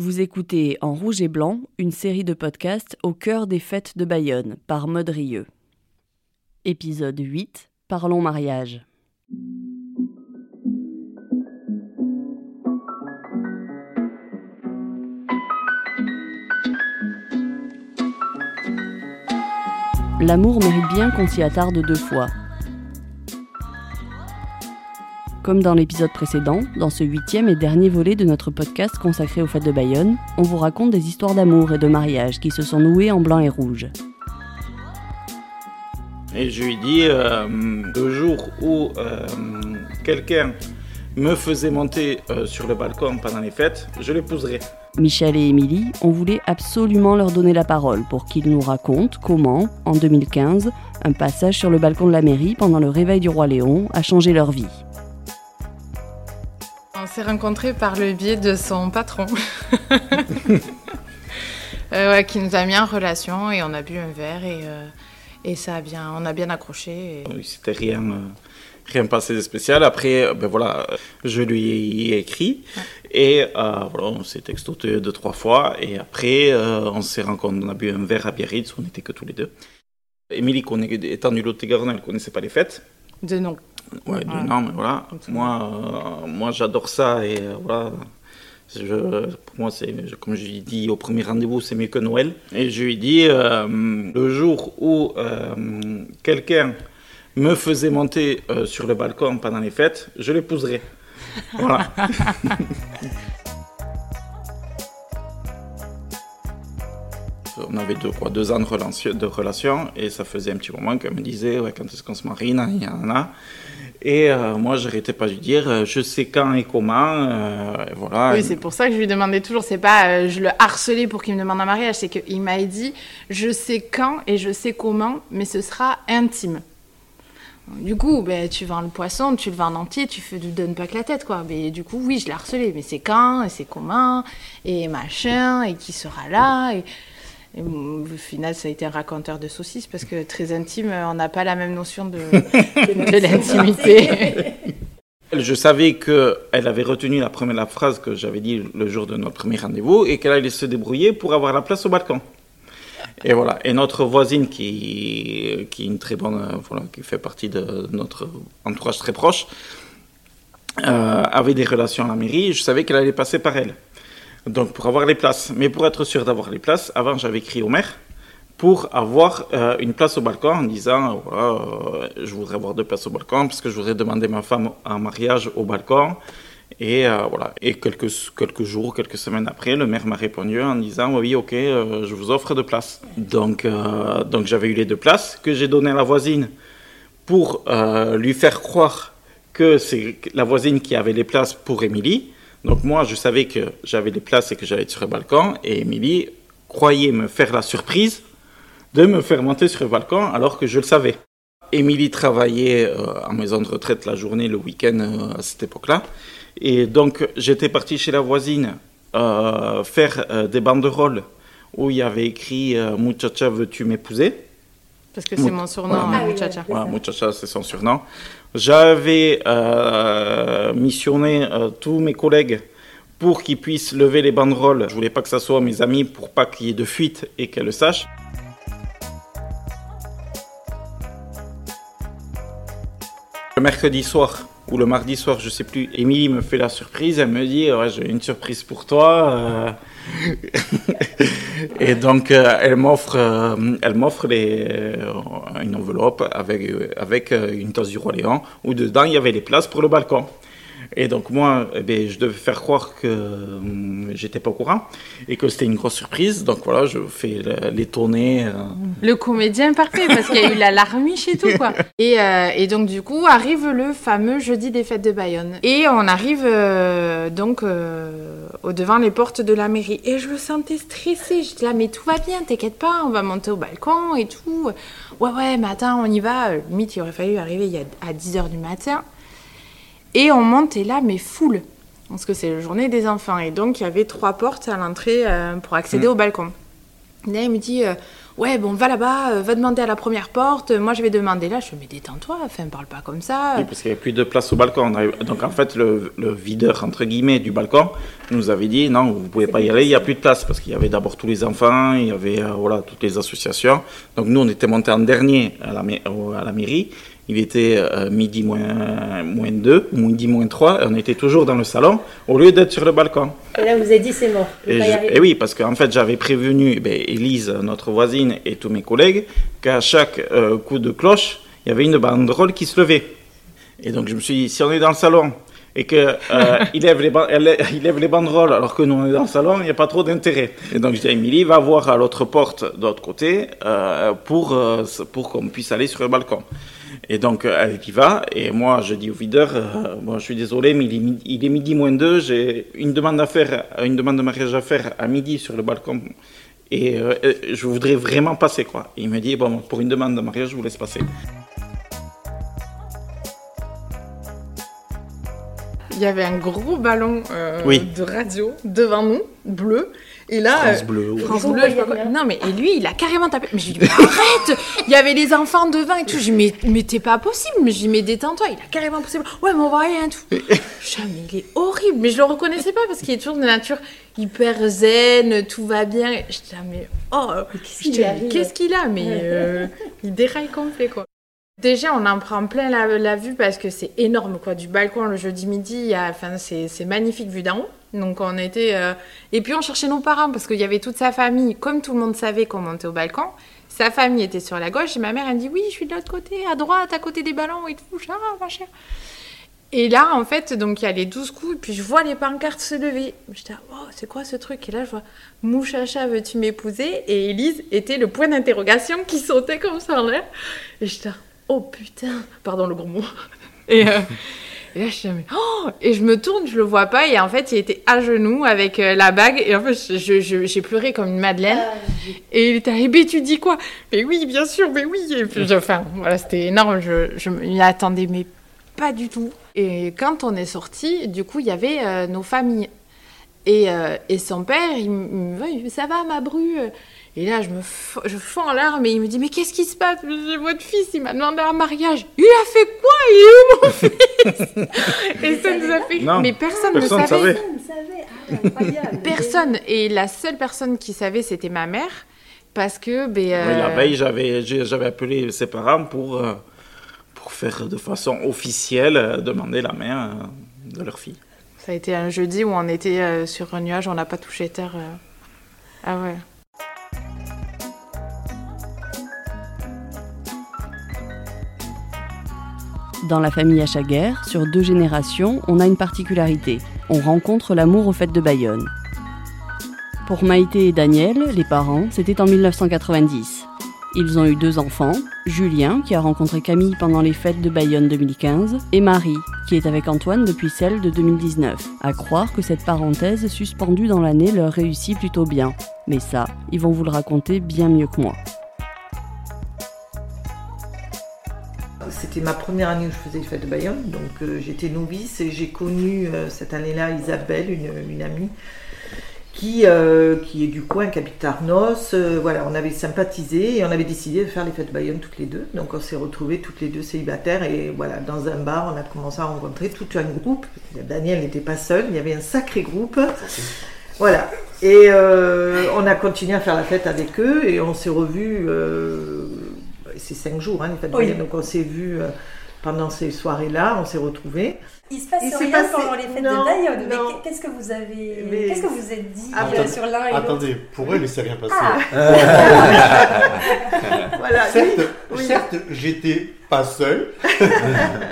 Vous écoutez En Rouge et Blanc, une série de podcasts au cœur des fêtes de Bayonne par Maud Rieux. Épisode 8 Parlons mariage. L'amour mérite bien qu'on s'y attarde deux fois. Comme dans l'épisode précédent, dans ce huitième et dernier volet de notre podcast consacré aux fêtes de Bayonne, on vous raconte des histoires d'amour et de mariage qui se sont nouées en blanc et rouge. Et je lui dis, euh, le jour où euh, quelqu'un me faisait monter euh, sur le balcon pendant les fêtes, je l'épouserai. Michel et Émilie, on voulait absolument leur donner la parole pour qu'ils nous racontent comment, en 2015, un passage sur le balcon de la mairie pendant le réveil du roi Léon a changé leur vie. On s'est rencontrés par le biais de son patron, Euh, ouais, qui nous a mis en relation et on a bu un verre et, euh, et ça a bien, on a bien accroché. et- Oui, C'était rien, euh, rien passé de spécial. Après, euh, ben voilà, je lui ai écrit et voilà, on s'est textoté deux trois fois et après on s'est rencontrés, on a bu un verre à Biarritz, on n'était que tous les deux. Émilie, étant du Lot-et-Garonne, elle connaissait pas les fêtes. De nom. Ouais, nom, mais voilà. Moi, euh, moi j'adore ça et euh, voilà. Je, pour moi, c'est comme je lui ai dit au premier rendez-vous, c'est mieux que Noël. Et je lui ai dit euh, le jour où quelqu'un me faisait monter sur le balcon pendant les fêtes, je l'épouserai. Voilà. On avait deux, quoi, deux ans de relation, de relation et ça faisait un petit moment qu'elle me disait ouais, quand est-ce qu'on se marie, nan, nan, nan. Et euh, moi, j'arrêtais pas de lui dire euh, je sais quand et comment. euh, voilà. Oui, c'est pour ça que je lui demandais toujours. C'est pas euh, je le harcelais pour qu'il me demande un mariage, c'est qu'il m'a dit je sais quand et je sais comment, mais ce sera intime. Du coup, ben, tu vends le poisson, tu le vends en entier, tu ne donnes pas que la tête, quoi. Mais du coup, oui, je l'ai harcelé. Mais c'est quand et c'est comment et machin et qui sera là et, et, au final, ça a été un raconteur de saucisses parce que très intime, on n'a pas la même notion de, de l'intimité. Je savais qu'elle avait retenu la première la phrase que j'avais dit le jour de notre premier rendez-vous et qu'elle allait se débrouiller pour avoir la place au balcon. Et voilà. Et notre voisine, qui, qui est une très bonne, euh, voilà, qui fait partie de notre entourage très proche, euh, avait des relations à la mairie. Je savais qu'elle allait passer par elle. Donc pour avoir les places. Mais pour être sûr d'avoir les places, avant j'avais écrit au maire pour avoir euh, une place au balcon en disant voilà, euh, je voudrais avoir deux places au balcon parce que je voudrais demander ma femme en mariage au balcon. Et euh, voilà. Et quelques, quelques jours, quelques semaines après, le maire m'a répondu en disant oui, ok, euh, je vous offre deux places. Donc, euh, donc j'avais eu les deux places que j'ai données à la voisine pour euh, lui faire croire que c'est la voisine qui avait les places pour Émilie. Donc moi, je savais que j'avais les places et que j'allais être sur le balcon. Et Émilie croyait me faire la surprise de me faire monter sur le balcon alors que je le savais. Émilie travaillait euh, en maison de retraite la journée, le week-end euh, à cette époque-là. Et donc j'étais parti chez la voisine euh, faire euh, des banderoles où il y avait écrit Muchacha, veux-tu m'épouser? Parce que c'est mon surnom, Voilà. hein, muchacha. Voilà, Muchacha, c'est son surnom. J'avais euh, missionné euh, tous mes collègues pour qu'ils puissent lever les banderoles. Je voulais pas que ça soit mes amis pour pas qu'il y ait de fuite et qu'elles le sachent. Le mercredi soir ou le mardi soir, je sais plus, Émilie me fait la surprise. Elle me dit ouais, J'ai une surprise pour toi. euh. Et donc, euh, elle m'offre euh, elle m'offre euh, une enveloppe avec, avec une tasse du Roi Léon où dedans il y avait les places pour le balcon. Et donc, moi, eh ben, je devais faire croire que hum, j'étais pas au courant et que c'était une grosse surprise. Donc, voilà, je fais le- les tournées. euh, Le comédien parfait, parce qu'il y a eu la larmiche et tout, quoi. Et, euh, et donc, du coup, arrive le fameux jeudi des fêtes de Bayonne. Et on arrive euh, donc au devant les portes de la mairie. Et je me sentais stressée. J'étais là, mais tout va bien, t'inquiète pas, on va monter au balcon et tout. Ouais, ouais, attends, on y va. Limite, il aurait fallu arriver à 10h du matin. Et on monte, et là, mais full. Parce que c'est la journée des enfants. Et donc, il y avait trois portes à l'entrée euh, pour accéder Mm. au balcon. Là, il me dit, euh, ouais, bon, va là-bas, euh, va demander à la première porte. Moi, je vais demander là. Je fais, mais détends-toi, enfin, parle pas comme ça. Oui, parce qu'il n'y avait plus de place au balcon. Donc en fait, le, le videur, entre guillemets, du balcon nous avait dit non, vous ne pouvez pas y aller, il n'y a plus de place. Parce qu'il y avait d'abord tous les enfants, il y avait voilà, toutes les associations. Donc nous, on était montés en dernier la, à la mairie. Il était euh, midi moins, moins 2, midi moins 3, et on était toujours dans le salon au lieu d'être sur le balcon. Et là, vous avez dit, c'est mort. Et, je- oui, parce qu'en fait, j'avais prévenu eh ben, Élise, notre voisine, et tous mes collègues, qu'à chaque euh, coup de cloche, il y avait une banderole qui se levait. Et donc, je me suis dit, si on est dans le salon et qu'il lève, les elle- il lève les banderoles alors que nous, on est dans le salon, il n'y a pas trop d'intérêt. Et donc, je dis à Émilie, va voir à l'autre porte de l'autre côté euh, pour, euh, pour qu'on puisse aller sur le balcon. Et donc, euh, elle y va. Et moi, je dis au videur, euh, bon, je suis désolé, mais il est, midi, moins deux. J'ai une demande à faire, une demande de mariage à faire à midi sur le balcon. Et euh, euh, je voudrais vraiment passer, quoi. Il me dit, bon, pour une demande de mariage, je vous laisse passer. Il y avait un gros ballon euh, Oui. de radio devant nous, bleu. Et là, France euh, Bleu. ouais. France Bleu, je sais pas quoi. rien. Non, mais et lui, il a carrément tapé. Mais je lui dis, mais arrête Il y avait les enfants devant et tout. Je dis, mais, mais t'es pas possible. Mais je dis, mais détends-toi. Il a carrément possible. Ouais, mais on va rien et tout. Je dis, ah, mais il est horrible. Mais je le reconnaissais pas parce qu'il est toujours de nature hyper zen, tout va bien. Je dis, ah, mais oh qu'il mais Qu'est-ce qu'il a? Mais euh, il déraille complet, quoi. Déjà, on en prend plein la, vue parce que c'est énorme, quoi. Du balcon le jeudi midi, enfin, c'est magnifique vue d'en haut. Donc on était euh, et puis on cherchait nos parents parce qu'il y avait toute sa famille. Comme tout le monde savait qu'on montait au balcon, sa famille était sur la gauche et ma mère elle dit oui, je suis de l'autre côté, à droite, à côté des ballons et tout, ça, machin. Et là, en fait, donc il y a les 12 coups, et puis je vois les pancartes se lever. J'étais, oh, c'est quoi ce truc? Et là, je vois, Mouchacha, veux-tu m'épouser? Et Élise était le point d'interrogation qui sautait comme ça en l'air. Et j'étais, oh putain, pardon le gros mot. Et, euh, et là, je suis, mais, oh Et je me tourne, je le vois pas, et en fait, il était à genoux avec euh, la bague, et en fait, je- je- je- j'ai pleuré comme une madeleine. Ah, Et il était arrivé, tu dis quoi? Mais oui, bien sûr, mais oui. Et puis, je- enfin, voilà, c'était énorme. Je, je m'y attendais, mais pas du tout. Et quand on est sorti, du coup, il y avait euh, nos familles. Et, et son père, il me dit, ça va, ma bru Et là, je me f- je fonds en larmes et il me dit, mais qu'est-ce qui se passe J'ai votre fils, il m'a demandé un mariage. Il a fait quoi? Il est où mon fils? Et ça nous a fait... Non, mais personne, personne ne savait. savait. Vous savez, ah. Personne. Et la seule personne qui savait, c'était ma mère. Parce que... Ben, Oui, la euh, veille, j'avais, j'avais appelé ses parents pour, euh, pour faire de façon officielle euh, demander la main euh, de leur fille. Ça a été un jeudi où on était euh, sur un nuage, on n'a pas touché terre. euh. Ah ouais. Dans la famille Achaguer, sur deux générations, on a une particularité. On rencontre l'amour aux fêtes de Bayonne. Pour Maïté et Daniel, les parents, c'était en 1990. Ils ont eu deux enfants, Julien, qui a rencontré Camille pendant les fêtes de Bayonne 2015, et Marie, qui est avec Antoine depuis celle de 2019. À croire que cette parenthèse suspendue dans l'année leur réussit plutôt bien. Mais ça, ils vont vous le raconter bien mieux que moi. C'était ma première année où je faisais les fêtes de Bayonne, donc euh, j'étais novice et j'ai connu euh, cette année-là Isabelle, une, amie, qui, euh, qui est du coin, qui habite voilà, on avait sympathisé et on avait décidé de faire les fêtes de Bayonne toutes les deux. Donc on s'est retrouvés toutes les deux célibataires et voilà, dans un bar, on a commencé à rencontrer tout un groupe. Daniel n'était pas seul, il y avait un sacré groupe. Voilà. Et on a continué à faire la fête avec eux et on s'est revus. C'est cinq jours, hein, les fêtes de. Bayonne. Donc on s'est vus euh, pendant ces soirées-là, on s'est retrouvés. Il se passe Il rien passé- pendant les fêtes non, de Bayonne. Mais qu'est-ce que vous avez. Mais- Qu'est-ce que vous êtes dit Ah, euh, attends- sur l'un et l'autre Attendez, pour elle, il s'est rien passé. Ah, Voilà. certes, oui. certes, j'étais pas seul,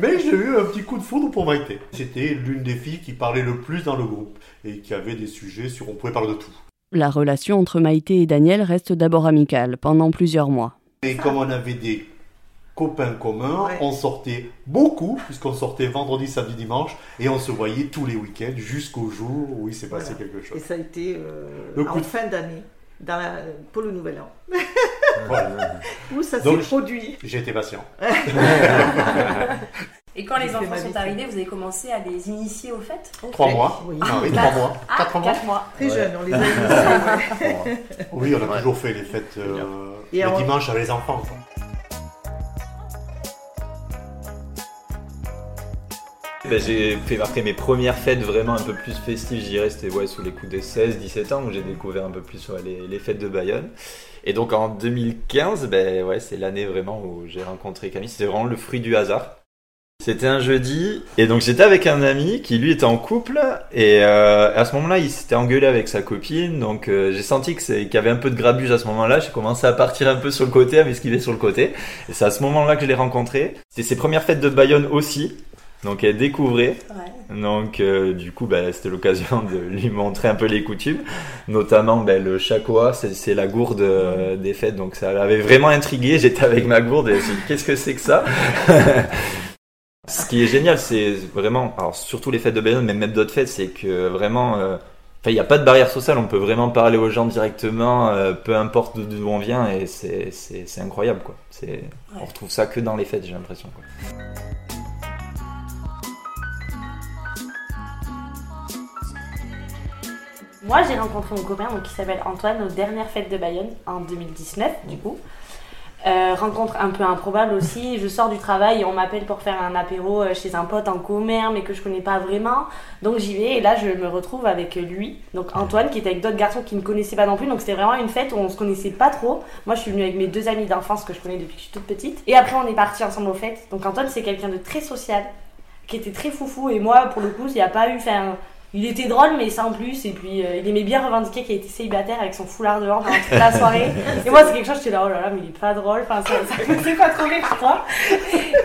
mais j'ai eu un petit coup de foudre pour Maïté. C'était l'une des filles qui parlait le plus dans le groupe et qui avait des sujets sur on pouvait parler de tout. La relation entre Maïté et Daniel reste d'abord amicale pendant plusieurs mois. Et comme on avait des copains communs, Ouais. on sortait beaucoup, puisqu'on sortait vendredi, samedi, dimanche, et on se voyait tous les week-ends jusqu'au jour où il s'est passé Voilà. quelque Et chose. ça a été euh, Le coup en de- fin d'année, la, pour le Nouvel An, Voilà. où ça s'est produit. Été patient. Et quand les enfants sont arrivés, vous avez commencé à les initier au fait Trois mois. Oui. Ah oui, trois mois. Ah, Quatre mois. quatre mois. Très Ouais. jeune, on les a initiés, ouais. Oui, on a toujours fait les fêtes euh, le on- dimanche avec les enfants. quoi. Ben, j'ai fait après mes premières fêtes vraiment un peu plus festives, je dirais, c'était ouais, sous les coups des 16-17 ans où j'ai découvert un peu plus ouais, les, les fêtes de Bayonne. Et donc en 2015, ben, ouais, c'est l'année vraiment où j'ai rencontré Camille, c'était vraiment le fruit du hasard. C'était un jeudi, et donc j'étais avec un ami qui lui était en couple, et euh, à ce moment-là il s'était engueulé avec sa copine, donc euh, j'ai senti que qu'il y avait un peu de grabuge à ce moment-là, j'ai commencé à partir un peu sur le côté, à m'esquiver sur le côté, et c'est à ce moment-là que je l'ai rencontré. C'était ses premières fêtes de Bayonne aussi, donc elle découvrait, Ouais. donc euh, du coup bah, c'était l'occasion de lui montrer un peu les coutumes, notamment bah, le chakoa, c'est la gourde euh, des fêtes, donc ça l'avait vraiment intrigué, j'étais avec ma gourde et elle s'est dit qu'est-ce que c'est que ça? Ce qui est génial, c'est vraiment, alors surtout les fêtes de Bayonne, mais même d'autres fêtes, c'est que vraiment, euh, enfin, il n'y a pas de barrière sociale, on peut vraiment parler aux gens directement, euh, peu importe d'o- d'où on vient, et c'est- incroyable, quoi. On retrouve ça que dans les fêtes, j'ai l'impression. Quoi. Moi, j'ai rencontré mon copain donc, qui s'appelle Antoine aux dernières fêtes de Bayonne en 2019, du coup. Euh, rencontre un peu improbable aussi. Je sors du travail et on m'appelle pour faire un apéro euh, chez un pote en commerce, mais que je connais pas vraiment. Donc j'y vais et là, je me retrouve avec lui, donc Antoine, qui était avec d'autres garçons qui ne connaissaient pas non plus. Donc c'était vraiment une fête où on se connaissait pas trop. Moi, je suis venue avec mes deux amis d'enfance que je connais depuis que je suis toute petite. Et après, on est partis ensemble aux fêtes. Donc Antoine, c'est quelqu'un de très social, qui était très foufou. Et moi, pour le coup, il n'y a pas eu. Enfin, il était drôle, mais sans plus. Et puis, euh, il aimait bien revendiquer qu'il était célibataire avec son foulard dehors pendant toute la soirée. Et moi, c'est quelque chose, j'étais là, oh là là, mais il est pas drôle. Enfin, ça, ça me faisait pas trop rire, je crois.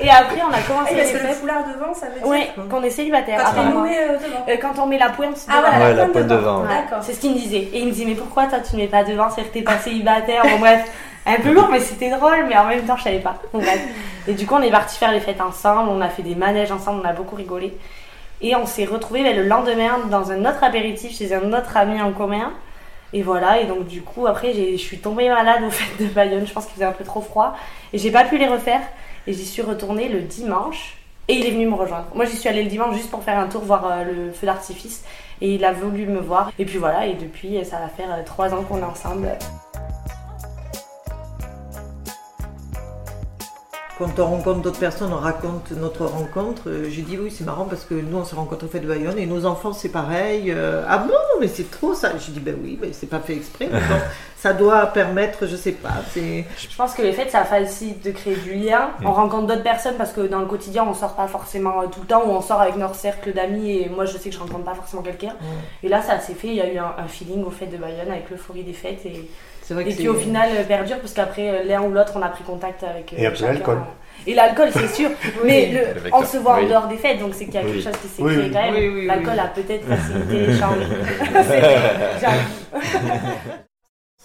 Et après, on a commencé les parce que le foulard devant, ça veut dire Ouais, qu'on est célibataire. quand apparemment. noué euh, devant. Euh, quand on met la pointe Ah devant. voilà, Ouais, la pointe pointe devant, ouais. D'accord. C'est ce qu'il me disait. Et il me disait, mais pourquoi toi tu ne mets pas devant C'est-à-dire que t'es pas célibataire? Bon, bref, un peu lourd, mais c'était drôle, mais en même temps, je savais pas. Bref. Et du coup, on est parti faire les fêtes ensemble, on a fait des manèges ensemble, on a beaucoup rigolé. Et on s'est retrouvés le lendemain dans un autre apéritif chez un autre ami en commun. Et voilà, et donc du coup, après, je suis tombée malade aux fêtes de Bayonne. Je pense qu'il faisait un peu trop froid. Et j'ai pas pu les refaire. Et j'y suis retournée le dimanche. Et il est venu me rejoindre. Moi, j'y suis allée le dimanche juste pour faire un tour, voir euh, le feu d'artifice. Et il a voulu me voir. Et puis voilà, et depuis, ça va faire euh, trois ans qu'on est ensemble. Quand on rencontre d'autres personnes, on raconte notre rencontre. Euh, J'ai dit oui, c'est marrant parce que nous, on s'est rencontrés au fait de Bayonne et nos enfants, c'est pareil. Euh, ah bon, mais c'est trop ça. J'ai dit ben oui, mais c'est pas fait exprès. mais bon, ça doit permettre, je sais pas. Je pense que les fêtes, ça facilite de créer du lien. Mm. On rencontre d'autres personnes parce que dans le quotidien, on sort pas forcément euh, tout le temps ou on sort avec notre cercle d'amis et moi, je sais que je rencontre pas forcément quelqu'un. Et là, ça s'est fait. Il y a eu un, un feeling aux fêtes de Bayonne avec l'euphorie des fêtes et, vrai que et qui au final euh, perdure parce qu'après, euh, l'un ou l'autre, on a pris contact avec. euh, Et après, l'alcool. Et l'alcool, c'est sûr. Mais le- Le vecteur. on se voit en Oui. dehors des fêtes, donc c'est qu'il y a quelque Oui. chose qui s'est Oui, créé oui. quand même. Oui, oui, oui. l'alcool a peut-être facilité l'échange.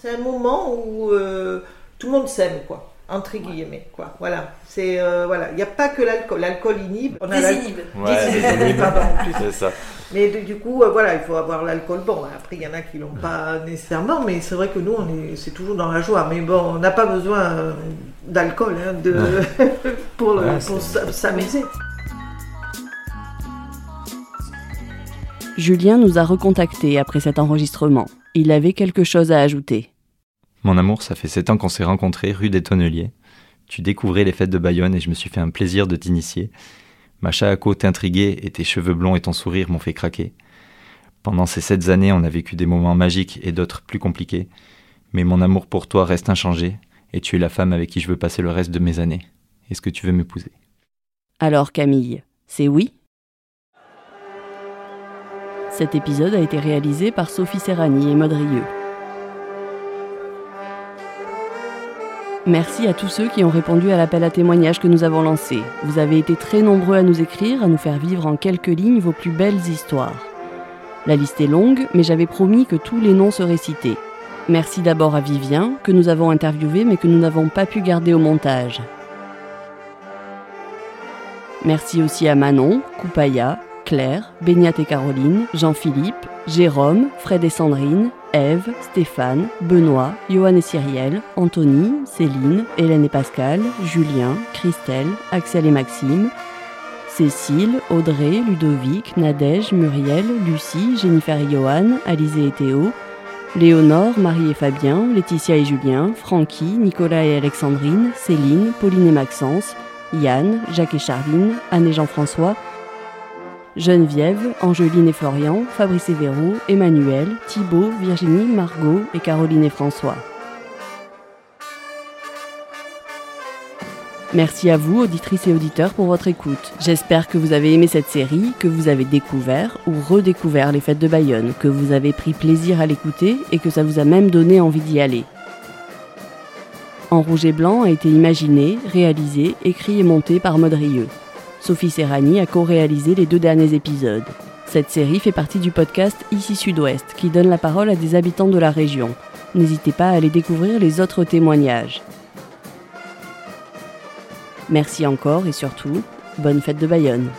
C'est- un moment où euh, tout le monde s'aime, quoi. Entre guillemets, quoi. Voilà. C'est euh, voilà. Il n'y a pas que l'alcool. L'alcool inhibe. On a Désinhibe. Ouais, Désinhibe, pardon, en plus. c'est ça. Mais du, du coup, euh, voilà, il faut avoir l'alcool. Bon, après, il y en a qui l'ont pas nécessairement, mais c'est vrai que nous, on est, c'est toujours dans la joie. Mais bon, on n'a pas besoin euh, d'alcool hein, de, pour, Ouais, s'amuser. Julien nous a recontactés après cet enregistrement. Il avait quelque chose à ajouter. Mon amour, ça fait 7 ans qu'on s'est rencontrés rue des Tonneliers. Tu découvrais les fêtes de Bayonne et je me suis fait un plaisir de t'initier. Ma Chaako t'intriguait et tes cheveux blonds et ton sourire m'ont fait craquer. Pendant ces sept années, on a vécu des moments magiques et d'autres plus compliqués. Mais mon amour pour toi reste inchangé et tu es la femme avec qui je veux passer le reste de mes années. Est-ce que tu veux m'épouser? Alors Camille, c'est oui? Cet épisode a été réalisé par Sophie Serrani et Maud Merci à tous ceux qui ont répondu à l'appel à témoignages que nous avons lancé. Vous avez été très nombreux à nous écrire, à nous faire vivre en quelques lignes vos plus belles histoires. La liste est longue, mais j'avais promis que tous les noms seraient cités. Merci d'abord à Vivien, que nous avons interviewé mais que nous n'avons pas pu garder au montage. Merci aussi à Manon, Coupaya, Claire, Béniat et Caroline, Jean-Philippe, Jérôme, Fred et Sandrine, Ève, Stéphane, Benoît, Johan et Cyrielle, Anthony, Céline, Hélène et Pascal, Julien, Christelle, Axel et Maxime, Cécile, Audrey, Ludovic, Nadège, Muriel, Lucie, Jennifer et Johan, Alizé et Théo, Léonore, Marie et Fabien, Laetitia et Julien, Francky, Nicolas et Alexandrine, Céline, Pauline et Maxence, Yann, Jacques et Charline, Anne et Jean-François, Geneviève, Angeline et Florian, Fabrice et Véro, Emmanuel, Thibaut, Virginie, Margot et Caroline et François. Merci à vous, auditrices et auditeurs, pour votre écoute. J'espère que vous avez aimé cette série, que vous avez découvert ou redécouvert les fêtes de Bayonne, que vous avez pris plaisir à l'écouter et que ça vous a même donné envie d'y aller. En rouge et blanc a été imaginé, réalisé, écrit et monté par Maud Rieux. Sophie Serrani a co-réalisé les deux derniers épisodes. Cette série fait partie du podcast Ici Sud-Ouest, qui donne la parole à des habitants de la région. N'hésitez pas à aller découvrir les autres témoignages. Merci encore et surtout, bonne fête de Bayonne.